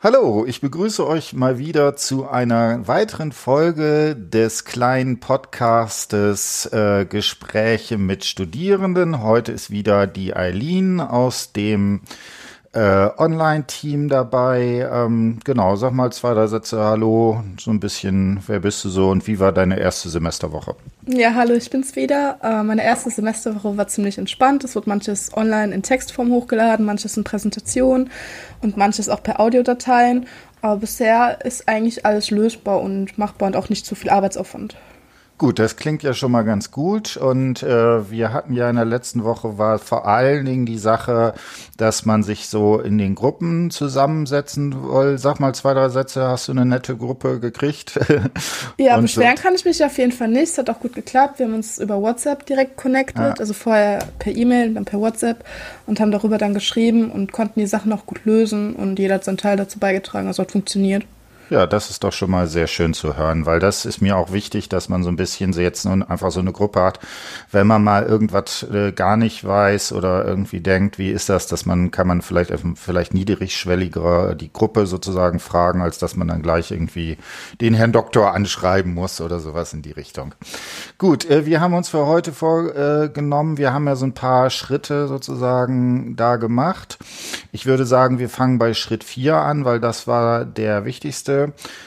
Hallo, ich begrüße euch mal wieder zu einer weiteren Folge des kleinen Podcastes äh, Gespräche mit Studierenden. Heute ist wieder die Eileen aus dem äh, Online-Team dabei. Ähm, genau, sag mal zwei, drei Sätze Hallo, so ein bisschen, wer bist du so und wie war deine erste Semesterwoche? Ja, hallo, ich bin's wieder. Äh, meine erste Semesterwoche war ziemlich entspannt. Es wurde manches online in Textform hochgeladen, manches in Präsentation und manches auch per Audiodateien. Aber bisher ist eigentlich alles lösbar und machbar und auch nicht zu viel Arbeitsaufwand. Gut, das klingt ja schon mal ganz gut. Und äh, wir hatten ja in der letzten Woche war vor allen Dingen die Sache, dass man sich so in den Gruppen zusammensetzen will. Sag mal zwei, drei Sätze, hast du eine nette Gruppe gekriegt? ja, und beschweren kann ich mich auf jeden Fall nicht. Es hat auch gut geklappt. Wir haben uns über WhatsApp direkt connected, ja. also vorher per E-Mail, dann per WhatsApp und haben darüber dann geschrieben und konnten die Sachen auch gut lösen und jeder hat seinen Teil dazu beigetragen. Also hat funktioniert. Ja, das ist doch schon mal sehr schön zu hören, weil das ist mir auch wichtig, dass man so ein bisschen jetzt nun einfach so eine Gruppe hat. Wenn man mal irgendwas äh, gar nicht weiß oder irgendwie denkt, wie ist das, dass man, kann man vielleicht, vielleicht niedrigschwelliger die Gruppe sozusagen fragen, als dass man dann gleich irgendwie den Herrn Doktor anschreiben muss oder sowas in die Richtung. Gut, äh, wir haben uns für heute vorgenommen, wir haben ja so ein paar Schritte sozusagen da gemacht. Ich würde sagen, wir fangen bei Schritt vier an, weil das war der wichtigste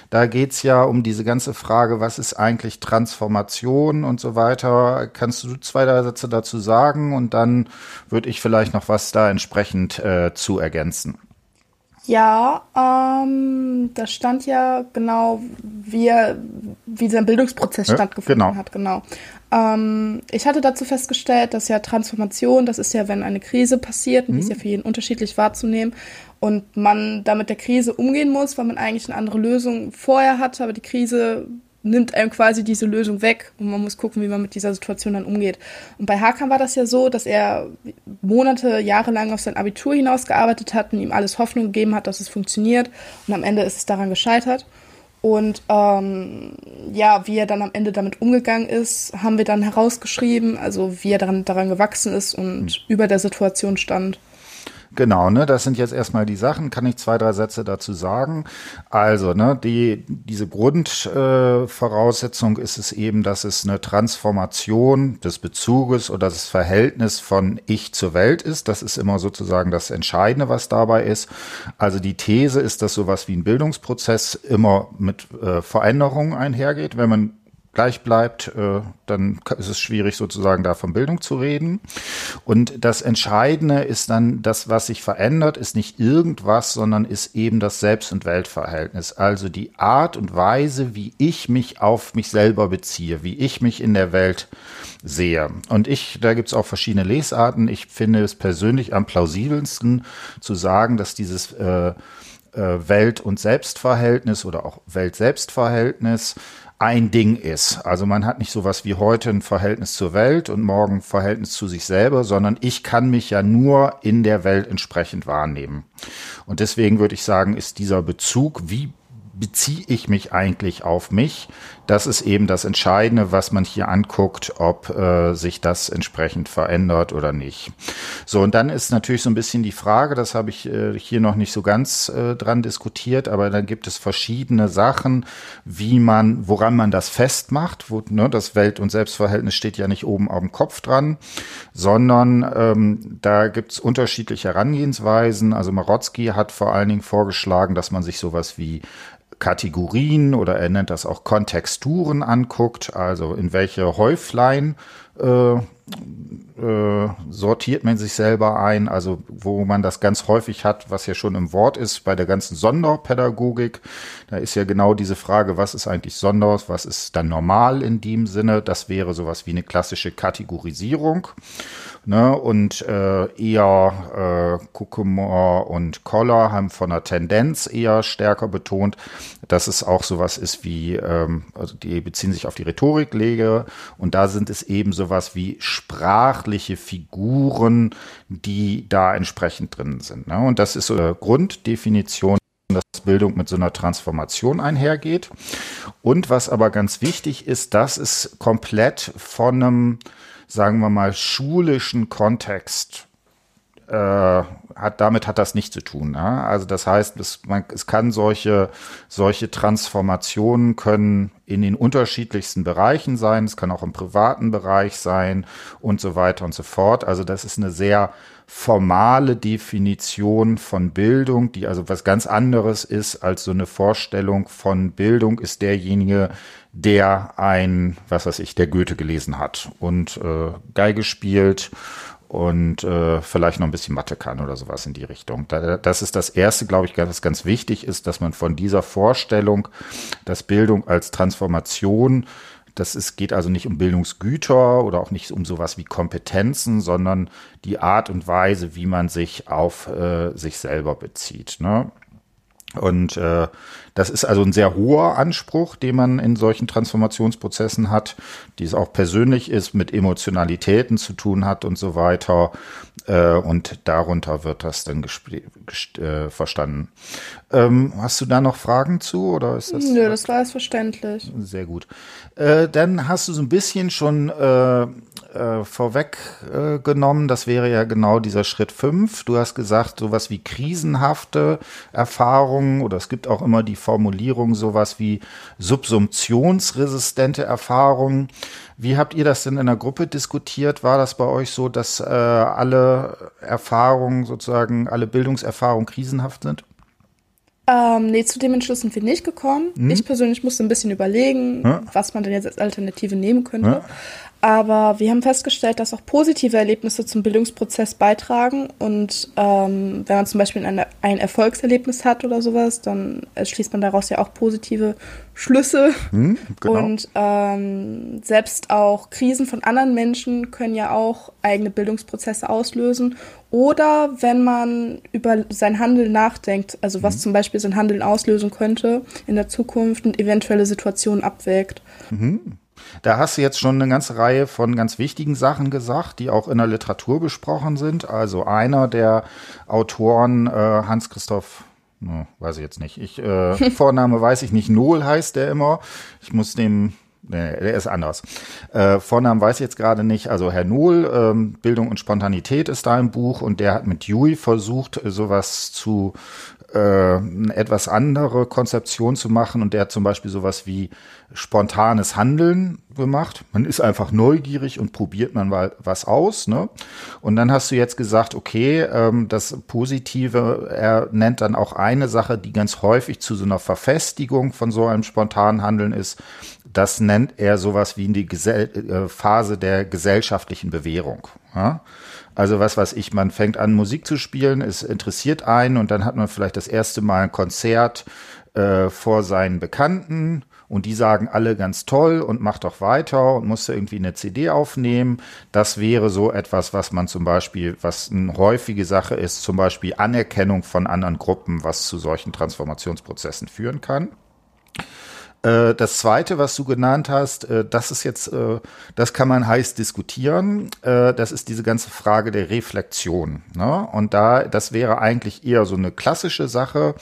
da geht es ja um diese ganze Frage, was ist eigentlich Transformation und so weiter. Kannst du zwei, drei Sätze dazu sagen und dann würde ich vielleicht noch was da entsprechend äh, zu ergänzen. Ja, ähm, da stand ja genau, wie, wie dieser Bildungsprozess ja, stattgefunden genau. hat, genau. Ähm, ich hatte dazu festgestellt, dass ja Transformation, das ist ja, wenn eine Krise passiert, und mhm. die ist ja für jeden unterschiedlich wahrzunehmen und man da mit der Krise umgehen muss, weil man eigentlich eine andere Lösung vorher hatte, aber die Krise nimmt einem quasi diese Lösung weg und man muss gucken, wie man mit dieser Situation dann umgeht. Und bei Hakan war das ja so, dass er Monate, Jahre lang auf sein Abitur hinausgearbeitet hat und ihm alles Hoffnung gegeben hat, dass es funktioniert und am Ende ist es daran gescheitert. Und ähm, ja, wie er dann am Ende damit umgegangen ist, haben wir dann herausgeschrieben, also wie er daran, daran gewachsen ist und mhm. über der Situation stand. Genau, ne, das sind jetzt erstmal die Sachen. Kann ich zwei, drei Sätze dazu sagen? Also, ne, die, diese Grundvoraussetzung äh, ist es eben, dass es eine Transformation des Bezuges oder das Verhältnis von Ich zur Welt ist. Das ist immer sozusagen das Entscheidende, was dabei ist. Also die These ist, dass sowas wie ein Bildungsprozess immer mit äh, Veränderungen einhergeht. Wenn man gleich bleibt, äh, dann ist es schwierig sozusagen da von Bildung zu reden. Und das Entscheidende ist dann, das, was sich verändert, ist nicht irgendwas, sondern ist eben das Selbst- und Weltverhältnis. Also die Art und Weise, wie ich mich auf mich selber beziehe, wie ich mich in der Welt sehe. Und ich, da gibt's auch verschiedene Lesarten. Ich finde es persönlich am plausibelsten zu sagen, dass dieses äh, äh Welt- und Selbstverhältnis oder auch Welt-Selbstverhältnis ein Ding ist. Also man hat nicht sowas wie heute ein Verhältnis zur Welt und morgen ein Verhältnis zu sich selber, sondern ich kann mich ja nur in der Welt entsprechend wahrnehmen. Und deswegen würde ich sagen, ist dieser Bezug, wie beziehe ich mich eigentlich auf mich? Das ist eben das Entscheidende, was man hier anguckt, ob äh, sich das entsprechend verändert oder nicht. So, und dann ist natürlich so ein bisschen die Frage, das habe ich äh, hier noch nicht so ganz äh, dran diskutiert, aber dann gibt es verschiedene Sachen, wie man, woran man das festmacht. Wo, ne, das Welt- und Selbstverhältnis steht ja nicht oben auf dem Kopf dran, sondern ähm, da gibt es unterschiedliche Herangehensweisen. Also Marotzki hat vor allen Dingen vorgeschlagen, dass man sich sowas wie Kategorien oder er nennt das auch Kontexturen anguckt, also in welche Häuflein äh, äh, sortiert man sich selber ein, also wo man das ganz häufig hat, was ja schon im Wort ist, bei der ganzen Sonderpädagogik. Da ist ja genau diese Frage, was ist eigentlich Sonder, was ist dann normal in dem Sinne? Das wäre sowas wie eine klassische Kategorisierung. Ne? Und äh, eher äh, Kukumor und Koller haben von der Tendenz eher stärker betont, dass es auch sowas ist wie, ähm, also die beziehen sich auf die Rhetoriklege und da sind es eben sowas wie sprachliche Figuren, die da entsprechend drin sind. Ne? Und das ist so eine Grunddefinition dass Bildung mit so einer Transformation einhergeht. Und was aber ganz wichtig ist, dass es komplett von einem sagen wir mal, schulischen Kontext äh, hat, damit hat das nicht zu tun. Ja? Also das heißt, es, man, es kann solche, solche Transformationen können in den unterschiedlichsten Bereichen sein. Es kann auch im privaten Bereich sein und so weiter und so fort. Also das ist eine sehr formale Definition von Bildung, die also was ganz anderes ist als so eine Vorstellung von Bildung ist derjenige, der ein, was weiß ich, der Goethe gelesen hat und äh, Geige spielt und äh, vielleicht noch ein bisschen Mathe kann oder sowas in die Richtung. das ist das Erste, glaube ich, was ganz wichtig ist, dass man von dieser Vorstellung, dass Bildung als Transformation das ist, geht also nicht um Bildungsgüter oder auch nicht um sowas wie Kompetenzen, sondern die Art und Weise, wie man sich auf äh, sich selber bezieht. Ne? Und äh, das ist also ein sehr hoher Anspruch, den man in solchen Transformationsprozessen hat, die es auch persönlich ist, mit Emotionalitäten zu tun hat und so weiter. Äh, und darunter wird das dann äh, verstanden. Ähm, hast du da noch Fragen zu oder ist das? Nö, das war jetzt verständlich. Sehr gut. Äh, dann hast du so ein bisschen schon äh, äh, vorweggenommen. Äh, das wäre ja genau dieser Schritt fünf. Du hast gesagt, sowas wie krisenhafte Erfahrungen oder es gibt auch immer die Formulierung sowas wie subsumptionsresistente Erfahrungen. Wie habt ihr das denn in der Gruppe diskutiert? War das bei euch so, dass äh, alle Erfahrungen sozusagen, alle Bildungserfahrungen krisenhaft sind? Ähm, nee, zu dem Entschluss sind wir nicht gekommen. Hm? Ich persönlich musste ein bisschen überlegen, ja. was man denn jetzt als Alternative nehmen könnte. Ja. Aber wir haben festgestellt, dass auch positive Erlebnisse zum Bildungsprozess beitragen. Und ähm, wenn man zum Beispiel ein, ein Erfolgserlebnis hat oder sowas, dann schließt man daraus ja auch positive Schlüsse. Hm, genau. Und ähm, selbst auch Krisen von anderen Menschen können ja auch eigene Bildungsprozesse auslösen. Oder wenn man über sein Handeln nachdenkt, also was mhm. zum Beispiel sein Handeln auslösen könnte in der Zukunft und eventuelle Situationen abwägt. Mhm. Da hast du jetzt schon eine ganze Reihe von ganz wichtigen Sachen gesagt, die auch in der Literatur besprochen sind. Also einer der Autoren, äh, Hans-Christoph hm, weiß ich jetzt nicht. Ich, äh, Vorname weiß ich nicht. Nohl heißt der immer. Ich muss dem, nee, der ist anders. Äh, Vornamen weiß ich jetzt gerade nicht. Also Herr Nohl, ähm, Bildung und Spontanität ist da im Buch und der hat mit Dewey versucht, sowas zu äh, eine etwas andere Konzeption zu machen und der hat zum Beispiel sowas wie spontanes Handeln gemacht. Man ist einfach neugierig und probiert man mal was aus. Ne? Und dann hast du jetzt gesagt, okay, ähm, das Positive, er nennt dann auch eine Sache, die ganz häufig zu so einer Verfestigung von so einem spontanen Handeln ist. Das nennt er sowas wie die Gesell äh, Phase der gesellschaftlichen Bewährung. Ja? Also was weiß ich, man fängt an Musik zu spielen, es interessiert einen und dann hat man vielleicht das erste Mal ein Konzert äh, vor seinen Bekannten und die sagen alle ganz toll und mach doch weiter und musste irgendwie eine CD aufnehmen. Das wäre so etwas, was man zum Beispiel, was eine häufige Sache ist, zum Beispiel Anerkennung von anderen Gruppen, was zu solchen Transformationsprozessen führen kann. Äh, das zweite, was du genannt hast, äh, das ist jetzt, äh, das kann man heiß diskutieren. das ist diese ganze Frage der Reflexion. Ne? Und da, das wäre eigentlich eher so eine klassische Sache.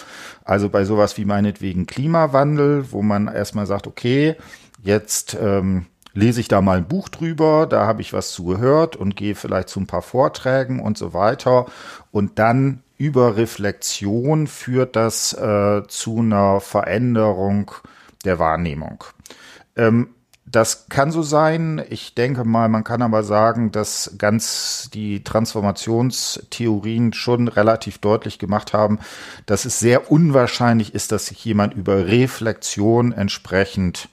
Also bei sowas wie meinetwegen Klimawandel, wo man erstmal sagt, okay, jetzt, ähm, lese ich da mal ein Buch drüber, da habe ich was zu gehört und gehe vielleicht zu ein paar Vorträgen und so weiter. Und dann über Reflexion führt das zu einer Veränderung der Wahrnehmung. Ähm, das kann so sein. Ich denke mal, man kann aber sagen, dass ganz die Transformationstheorien schon relativ deutlich gemacht haben, dass es sehr unwahrscheinlich ist, dass sich jemand über Reflexion entsprechend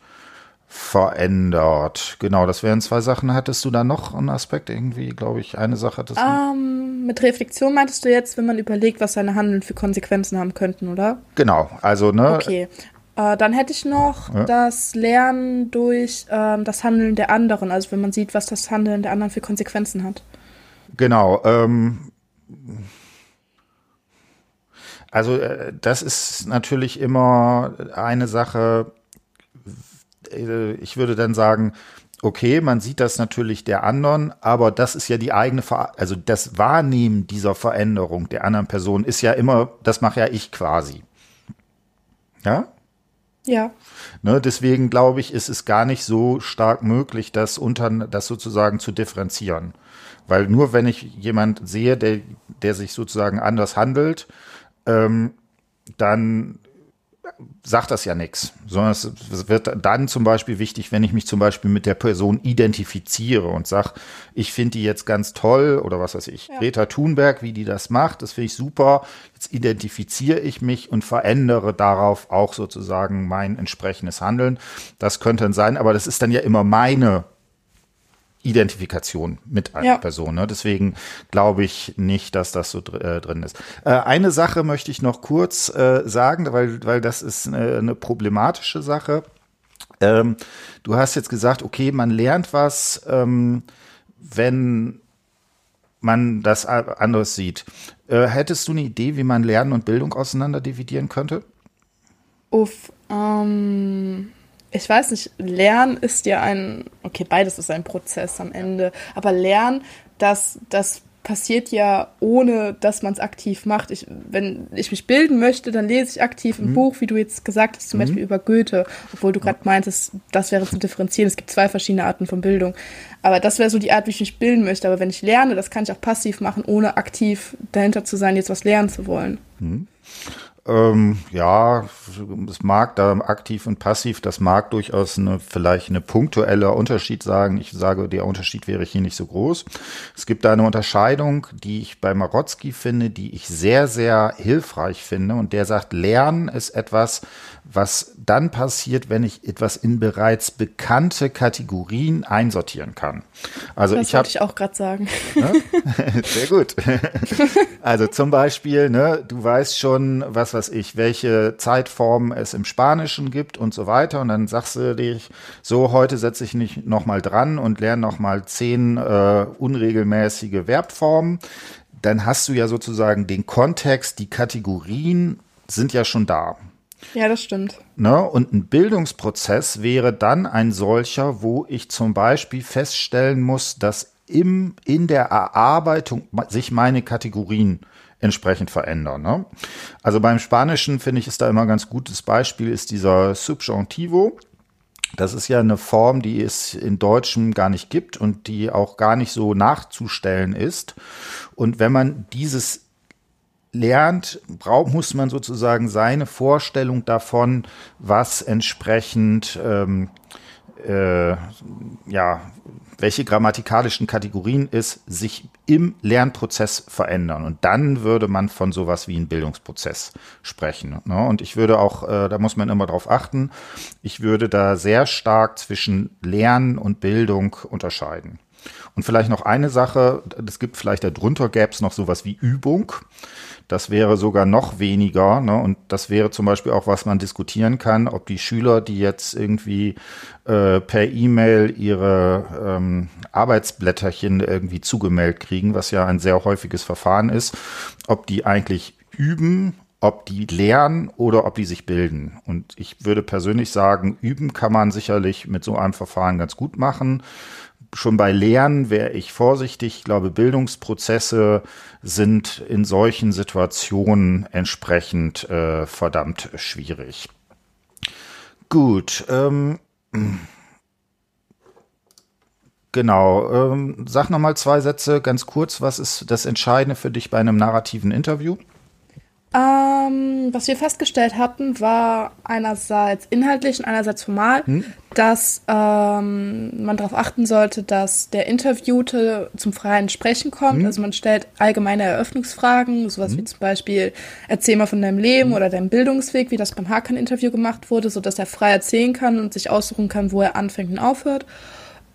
verändert. Genau, das wären zwei Sachen. Hattest du da noch einen Aspekt irgendwie, glaube ich, eine Sache hattest du? Ähm, mit Reflexion meintest du jetzt, wenn man überlegt, was seine Handeln für Konsequenzen haben könnten, oder? Genau, also ne. Okay. Äh, dann hätte ich noch ja. das Lernen durch ähm, das Handeln der anderen, also wenn man sieht, was das Handeln der anderen für Konsequenzen hat. Genau. Ähm, also äh, das ist natürlich immer eine Sache. Äh, ich würde dann sagen, okay, man sieht das natürlich der anderen, aber das ist ja die eigene, Ver also das Wahrnehmen dieser Veränderung der anderen Person ist ja immer, das mache ja ich quasi. Ja? Ja. Ne, deswegen glaube ich, ist es gar nicht so stark möglich, das unter, das sozusagen zu differenzieren. Weil nur wenn ich jemand sehe, der, der sich sozusagen anders handelt, ähm, dann sagt das ja nichts, sondern es wird dann zum Beispiel wichtig, wenn ich mich zum Beispiel mit der Person identifiziere und sage, ich finde die jetzt ganz toll oder was weiß ich, ja. Greta Thunberg, wie die das macht, das finde ich super. Jetzt identifiziere ich mich und verändere darauf auch sozusagen mein entsprechendes Handeln. Das könnte dann sein, aber das ist dann ja immer meine Identifikation mit einer ja. Person. Ne? Deswegen glaube ich nicht, dass das so dr äh, drin ist. Äh, eine Sache möchte ich noch kurz äh, sagen, weil, weil das ist eine, eine problematische Sache. Ähm, du hast jetzt gesagt, okay, man lernt was, ähm, wenn man das anders sieht. Äh, hättest du eine Idee, wie man Lernen und Bildung auseinander dividieren könnte? Uff, ähm, ich weiß nicht, Lernen ist ja ein, okay, beides ist ein Prozess am Ende, aber Lernen, das, das passiert ja ohne, dass man es aktiv macht. Ich, wenn ich mich bilden möchte, dann lese ich aktiv ein mhm. Buch, wie du jetzt gesagt hast, zum mhm. Beispiel über Goethe, obwohl du gerade meintest, das wäre zu differenzieren. Es gibt zwei verschiedene Arten von Bildung. Aber das wäre so die Art, wie ich mich bilden möchte. Aber wenn ich lerne, das kann ich auch passiv machen, ohne aktiv dahinter zu sein, jetzt was lernen zu wollen. Mhm. Ähm, ja, es mag da aktiv und passiv, das mag durchaus eine, vielleicht eine punktuelle Unterschied sagen. Ich sage, der Unterschied wäre hier nicht so groß. Es gibt da eine Unterscheidung, die ich bei Marotzki finde, die ich sehr, sehr hilfreich finde. Und der sagt, Lernen ist etwas, was dann passiert, wenn ich etwas in bereits bekannte Kategorien einsortieren kann. Also das ich habe ich auch gerade sagen. Ne? Sehr gut. Also zum Beispiel, ne, du weißt schon, was weiß ich, welche Zeitformen es im Spanischen gibt und so weiter. Und dann sagst du dich, so heute setze ich mich noch mal dran und lerne noch mal zehn äh, unregelmäßige Verbformen. Dann hast du ja sozusagen den Kontext, die Kategorien sind ja schon da. Ja, das stimmt. Ne? Und ein Bildungsprozess wäre dann ein solcher, wo ich zum Beispiel feststellen muss, dass im, in der Erarbeitung sich meine Kategorien entsprechend verändern. Ne? Also beim Spanischen finde ich ist da immer ein ganz gutes Beispiel ist dieser Subjunctivo. Das ist ja eine Form, die es in Deutschem gar nicht gibt und die auch gar nicht so nachzustellen ist. Und wenn man dieses lernt, braucht, muss man sozusagen seine Vorstellung davon, was entsprechend ähm, äh, ja, welche grammatikalischen Kategorien es sich im Lernprozess verändern. Und dann würde man von sowas wie einem Bildungsprozess sprechen. Ne? Und ich würde auch, äh, da muss man immer drauf achten, ich würde da sehr stark zwischen Lernen und Bildung unterscheiden. Und vielleicht noch eine Sache, es gibt vielleicht darunter gäbe es noch sowas wie Übung. Das wäre sogar noch weniger. Ne? Und das wäre zum Beispiel auch, was man diskutieren kann, ob die Schüler, die jetzt irgendwie äh, per E-Mail ihre ähm, Arbeitsblätterchen irgendwie zugemeldet kriegen, was ja ein sehr häufiges Verfahren ist, ob die eigentlich üben ob die lernen oder ob die sich bilden. Und ich würde persönlich sagen, üben kann man sicherlich mit so einem Verfahren ganz gut machen schon bei Lernen wäre ich vorsichtig. Ich glaube, Bildungsprozesse sind in solchen Situationen entsprechend äh, verdammt schwierig. Gut. Ähm, genau. Ähm, sag noch mal zwei Sätze ganz kurz. Was ist das Entscheidende für dich bei einem narrativen Interview? Ähm, was wir festgestellt hatten, war einerseits inhaltlich und einerseits formal, hm? dass ähm, man darauf achten sollte, dass der Interviewte zum freien Sprechen kommt. Hm? Also man stellt allgemeine Eröffnungsfragen, sowas hm? wie zum Beispiel erzähl mal von deinem Leben hm? oder deinem Bildungsweg, wie das beim Hakan-Interview gemacht wurde, sodass er frei erzählen kann und sich aussuchen kann, wo er anfängt und aufhört.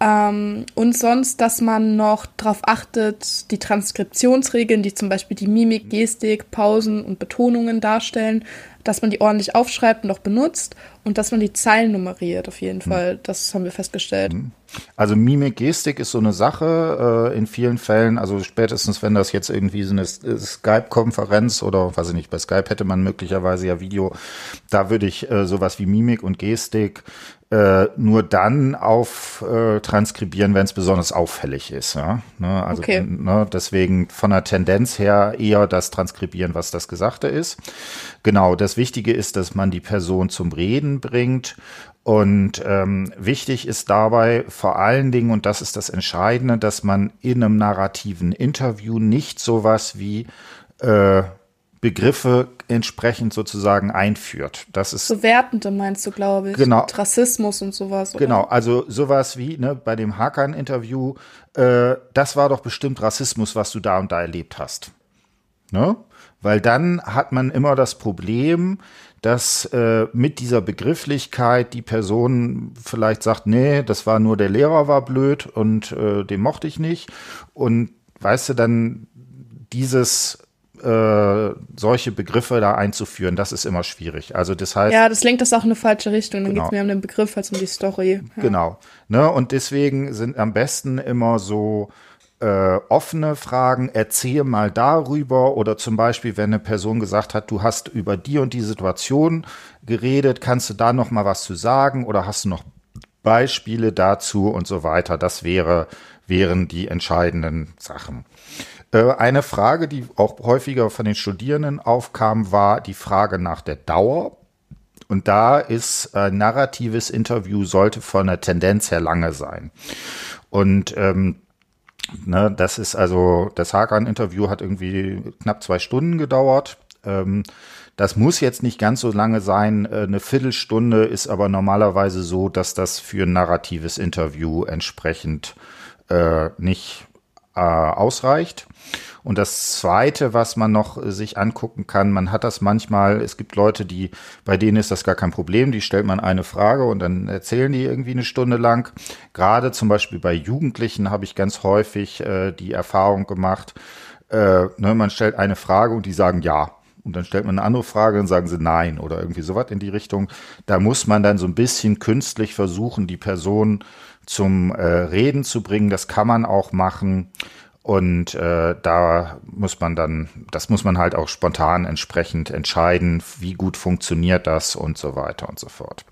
Ähm, und sonst, dass man noch darauf achtet, die Transkriptionsregeln, die zum Beispiel die Mimik, Gestik, Pausen und Betonungen darstellen, dass man die ordentlich aufschreibt und auch benutzt und dass man die Zeilen nummeriert, auf jeden mhm. Fall. Das haben wir festgestellt. Mhm. Also Mimik, Gestik ist so eine Sache äh, in vielen Fällen. Also spätestens, wenn das jetzt irgendwie so eine Skype-Konferenz oder weiß ich nicht, bei Skype hätte man möglicherweise ja Video. Da würde ich äh, sowas wie Mimik und Gestik äh, nur dann auf äh, transkribieren, wenn es besonders auffällig ist. Ja? Ne? Also okay. ne, deswegen von der Tendenz her eher das transkribieren, was das Gesagte ist. Genau, das Wichtige ist, dass man die Person zum Reden bringt. Und ähm, wichtig ist dabei vor allen Dingen, und das ist das Entscheidende, dass man in einem narrativen Interview nicht sowas wie äh, Begriffe entsprechend sozusagen einführt. Das ist so wertende meinst du, glaube ich. Genau. Mit Rassismus und sowas. Oder? Genau, also sowas wie ne, bei dem Hakan-Interview, äh, das war doch bestimmt Rassismus, was du da und da erlebt hast. Ne? Weil dann hat man immer das Problem, dass äh, mit dieser Begrifflichkeit die Person vielleicht sagt, nee, das war nur der Lehrer war blöd und äh, den mochte ich nicht. Und weißt du, dann dieses äh, solche Begriffe da einzuführen, das ist immer schwierig. Also das heißt. Ja, das lenkt das auch in eine falsche Richtung. Dann genau. geht es mehr um den Begriff als um die Story. Ja. Genau. Ne? Und deswegen sind am besten immer so äh, offene Fragen, erzähl mal darüber oder zum Beispiel, wenn eine Person gesagt hat, du hast über die und die Situation geredet, kannst du da noch mal was zu sagen oder hast du noch Beispiele dazu und so weiter. Das wäre, wären die entscheidenden Sachen. Äh, eine Frage, die auch häufiger von den Studierenden aufkam, war die Frage nach der Dauer. Und da ist ein narratives Interview sollte von der Tendenz her lange sein. Und ähm, ne, das ist also, das Hakan-Interview hat irgendwie knapp zwei Stunden gedauert. Ähm, das muss jetzt nicht ganz so lange sein. Äh, eine Viertelstunde ist aber normalerweise so, dass das für ein narratives Interview entsprechend äh, nicht äh, ausreicht. Und das Zweite, was man noch sich angucken kann, man hat das manchmal, es gibt Leute, die, bei denen ist das gar kein Problem, die stellt man eine Frage und dann erzählen die irgendwie eine Stunde lang. Gerade zum Beispiel bei Jugendlichen habe ich ganz häufig äh, die Erfahrung gemacht, äh, ne, man stellt eine Frage und die sagen ja. Und dann stellt man eine andere Frage und sagen sie nein oder irgendwie sowas in die Richtung. Da muss man dann so ein bisschen künstlich versuchen, die Person zum äh, Reden zu bringen. Das kann man auch machen. Und äh, da muss man dann, das muss man halt auch spontan entsprechend entscheiden, wie gut funktioniert das und so weiter und so fort.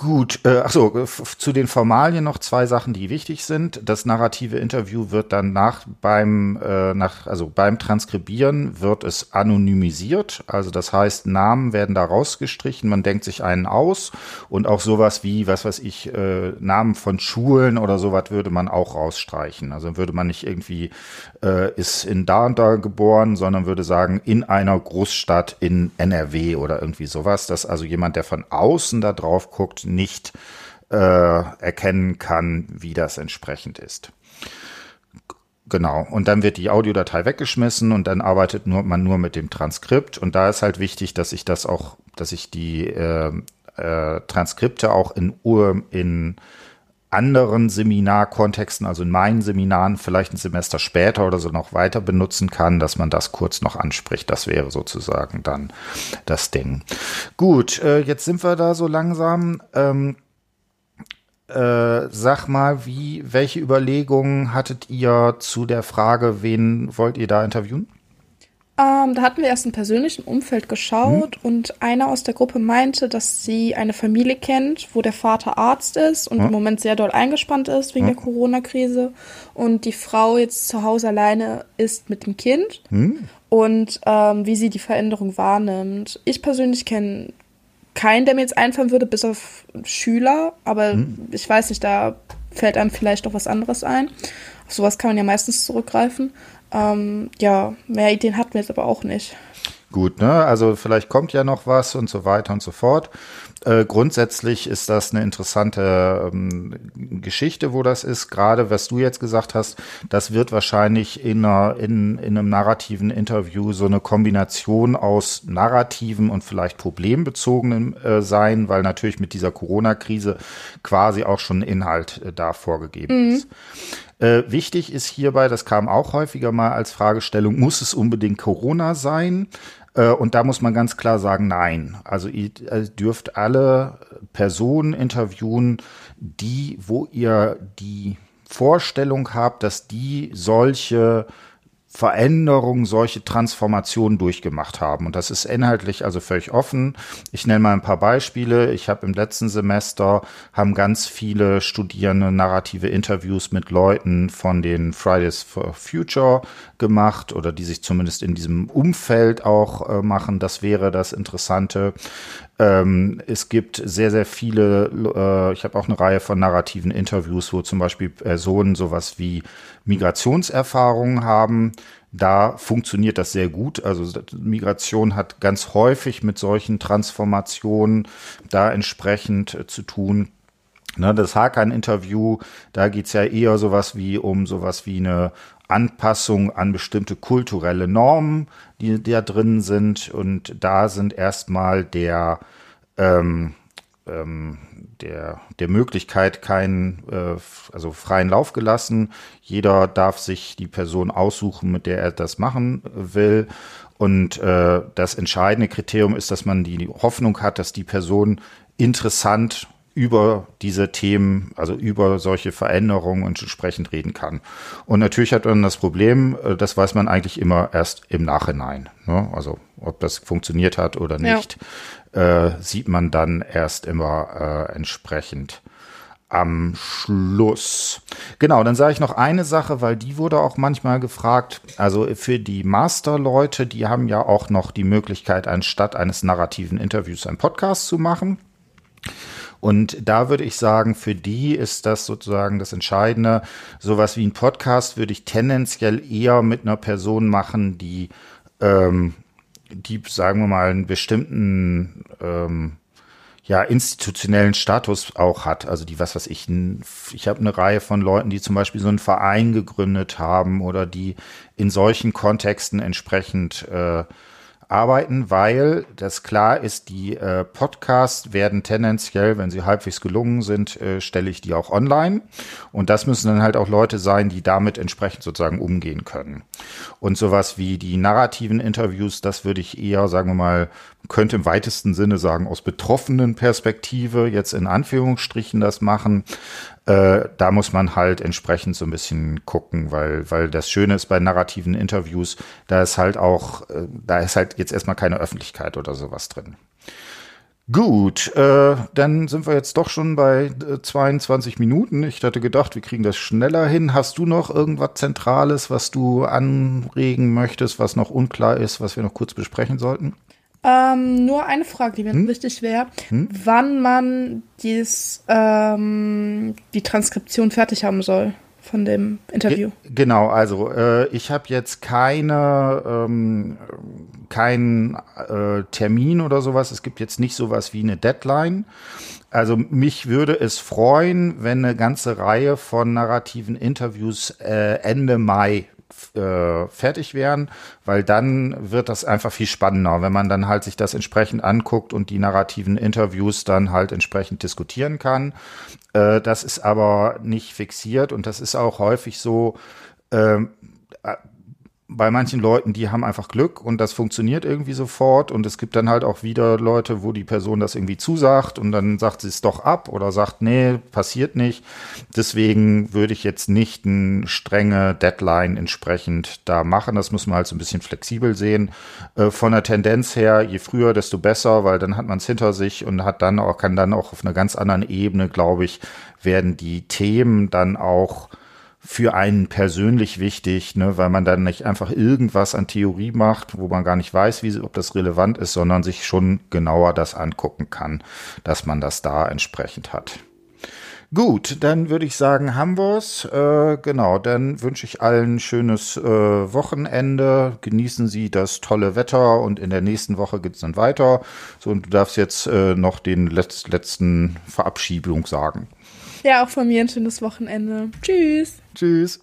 Gut, äh, achso, zu den Formalien noch zwei Sachen, die wichtig sind. Das narrative Interview wird dann nach beim äh, nach also beim Transkribieren wird es anonymisiert, also das heißt Namen werden da rausgestrichen, man denkt sich einen aus und auch sowas wie was weiß ich äh, Namen von Schulen oder sowas würde man auch rausstreichen. Also würde man nicht irgendwie äh, ist in da und da geboren, sondern würde sagen in einer Großstadt in NRW oder irgendwie sowas, dass also jemand, der von außen da drauf guckt nicht äh, erkennen kann, wie das entsprechend ist. Genau. Und dann wird die Audiodatei weggeschmissen und dann arbeitet nur, man nur mit dem Transkript. Und da ist halt wichtig, dass ich das auch, dass ich die äh, äh, Transkripte auch in Uhr in anderen Seminarkontexten, also in meinen Seminaren vielleicht ein Semester später oder so noch weiter benutzen kann, dass man das kurz noch anspricht. Das wäre sozusagen dann das Ding. Gut, äh, jetzt sind wir da so langsam. Ähm, äh, sag mal, wie, welche Überlegungen hattet ihr zu der Frage, wen wollt ihr da interviewen? Ähm, da hatten wir erst im persönlichen Umfeld geschaut mhm. und einer aus der Gruppe meinte, dass sie eine Familie kennt, wo der Vater Arzt ist und mhm. im Moment sehr doll eingespannt ist wegen mhm. der Corona-Krise und die Frau jetzt zu Hause alleine ist mit dem Kind mhm. und ähm, wie sie die Veränderung wahrnimmt. Ich persönlich kenne keinen, der mir jetzt einfallen würde, bis auf Schüler, aber mhm. ich weiß nicht, da fällt einem vielleicht auch was anderes ein. Auf sowas kann man ja meistens zurückgreifen. Ähm, ja, mehr Ideen hatten wir jetzt aber auch nicht. Gut, ne? Also vielleicht kommt ja noch was und so weiter und so fort. Äh, grundsätzlich ist das eine interessante ähm, Geschichte, wo das ist. Gerade was du jetzt gesagt hast, das wird wahrscheinlich in, einer, in, in einem narrativen Interview so eine Kombination aus narrativen und vielleicht problembezogenen äh, sein, weil natürlich mit dieser Corona-Krise quasi auch schon Inhalt äh, da vorgegeben mhm. ist. Äh, wichtig ist hierbei, das kam auch häufiger mal als Fragestellung, muss es unbedingt Corona sein? Äh, und da muss man ganz klar sagen, nein. Also ihr dürft alle Personen interviewen, die, wo ihr die Vorstellung habt, dass die solche Veränderungen, solche Transformationen durchgemacht haben. Und das ist inhaltlich also völlig offen. Ich nenne mal ein paar Beispiele. Ich habe im letzten Semester haben ganz viele Studierende narrative Interviews mit Leuten von den Fridays for Future gemacht oder die sich zumindest in diesem Umfeld auch äh, machen. Das wäre das Interessante. Ähm, es gibt sehr, sehr viele, äh, ich habe auch eine Reihe von narrativen Interviews, wo zum Beispiel Personen sowas wie Migrationserfahrungen haben. Da funktioniert das sehr gut. Also Migration hat ganz häufig mit solchen Transformationen da entsprechend äh, zu tun. Ne, das Hakan-Interview, da geht's ja eher sowas wie um sowas wie eine Anpassung an bestimmte kulturelle Normen, die, die da drin sind. Und da sind erstmal der, ähm, ähm, der, der Möglichkeit keinen, äh, also freien Lauf gelassen. Jeder darf sich die Person aussuchen, mit der er das machen will. Und äh, das entscheidende Kriterium ist, dass man die Hoffnung hat, dass die Person interessant über diese Themen, also über solche Veränderungen und entsprechend reden kann. Und natürlich hat man das Problem, äh, das weiß man eigentlich immer erst im Nachhinein. Ne? Also ob das funktioniert hat oder nicht, ja. äh, sieht man dann erst immer äh, entsprechend am Schluss. Genau, dann sage ich noch eine Sache, weil die wurde auch manchmal gefragt. Also für die Masterleute, die haben ja auch noch die Möglichkeit, anstatt eines narrativen Interviews einen Podcast zu machen. Und da würde ich sagen, für die ist das sozusagen das Entscheidende. Sowas wie ein Podcast würde ich tendenziell eher mit einer Person machen, die, ähm, die sagen wir mal, einen bestimmten ähm, ja, institutionellen Status auch hat. Also die, was weiß ich, ich habe eine Reihe von Leuten, die zum Beispiel so einen Verein gegründet haben oder die in solchen Kontexten entsprechend äh, arbeiten, weil das klar ist, die äh, Podcasts werden tendenziell, wenn sie halbwegs gelungen sind, äh, stelle ich die auch online. Und das müssen dann halt auch Leute sein, die damit entsprechend sozusagen umgehen können. Und sowas wie die narrativen Interviews, das würde ich eher, sagen wir mal, könnte im weitesten Sinne sagen, aus betroffenen Perspektive jetzt in Anführungsstrichen das machen. Äh, da muss man halt entsprechend so ein bisschen gucken, weil, weil das Schöne ist bei narrativen Interviews, da ist halt auch, äh, da ist halt jetzt erstmal keine Öffentlichkeit oder sowas drin. Gut, äh, dann sind wir jetzt doch schon bei 22 äh, Minuten. Ich hatte gedacht, wir kriegen das schneller hin. Hast du noch irgendwas Zentrales, was du anregen möchtest, was noch unklar ist, was wir noch kurz besprechen sollten? Ähm, nur eine Frage, die mir hm? wichtig wäre, hm? wann man dies, ähm, die Transkription fertig haben soll von dem Interview. Genau, also äh, ich habe jetzt keine ähm, keinen äh, Termin oder sowas. Es gibt jetzt nicht sowas wie eine Deadline. Also mich würde es freuen, wenn eine ganze Reihe von narrativen Interviews äh, Ende Mai äh, fertig wären, weil dann wird das einfach viel spannender, wenn man dann halt sich das entsprechend anguckt und die narrativen Interviews dann halt entsprechend diskutieren kann. Äh, das ist aber nicht fixiert und das ist auch häufig so, äh, bei manchen Leuten, die haben einfach Glück und das funktioniert irgendwie sofort. Und es gibt dann halt auch wieder Leute, wo die Person das irgendwie zusagt und dann sagt sie es doch ab oder sagt, nee, passiert nicht. Deswegen würde ich jetzt nicht eine strenge Deadline entsprechend da machen. Das muss man halt so ein bisschen flexibel sehen. Äh, von der Tendenz her, je früher, desto besser, weil dann hat man es hinter sich und hat dann auch, kann dann auch auf einer ganz anderen Ebene, glaube ich, werden die Themen dann auch für einen persönlich wichtig, ne, weil man dann nicht einfach irgendwas an Theorie macht, wo man gar nicht weiß, wie, ob das relevant ist, sondern sich schon genauer das angucken kann, dass man das da entsprechend hat. Gut, dann würde ich sagen, haben wir's. Äh, genau, dann wünsche ich allen schönes äh, Wochenende. Genießen Sie das tolle Wetter und in der nächsten Woche geht's dann weiter. So, und du darfst jetzt äh, noch den letz letzten Verabschiedung sagen. Ja, auch von mir ein schönes Wochenende. Tschüss. Tschüss.